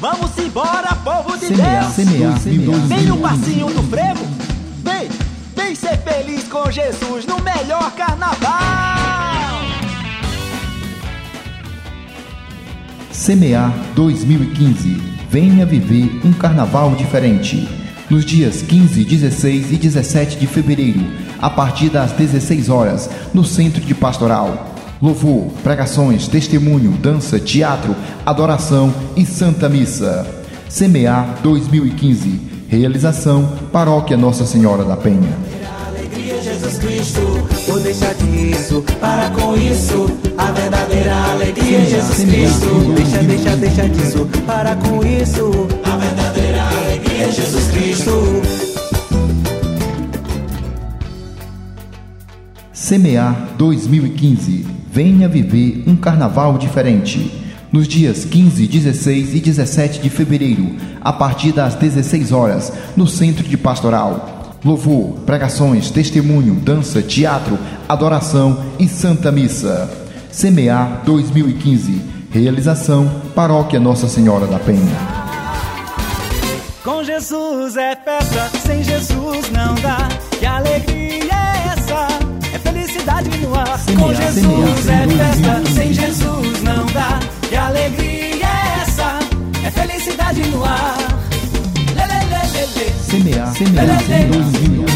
Vamos embora, povo de Semear, Deus. semear, semear. Vem o passinho do frevo. Vem, vem ser feliz com Jesus no melhor carnaval. Semear 2015. Venha viver um carnaval diferente. Nos dias 15, 16 e 17 de fevereiro, a partir das 16 horas, no Centro de Pastoral. Louvor, pregações, testemunho, dança, teatro, adoração e Santa Missa. Semear 2015. Realização Paróquia Nossa Senhora da Penha. alegria, Jesus Cristo. Disso, para com isso. A verdadeira alegria, Jesus Cristo. Deixa, deixa, deixa disso, para com isso. A verdadeira alegria, Jesus Cristo. Semear 2015. Venha viver um carnaval diferente. Nos dias 15, 16 e 17 de fevereiro, a partir das 16 horas, no Centro de Pastoral. Louvor, pregações, testemunho, dança, teatro, adoração e Santa Missa. Semear 2015. Realização Paróquia Nossa Senhora da Penha. Com Jesus é festa, sem Jesus não dá. Que alegria é essa? É felicidade no ar. Semear, Com Jesus semear, É felicidade no ar. Lê, lê, lê, lê, lê. Semear, semear, Lê, lê, lê.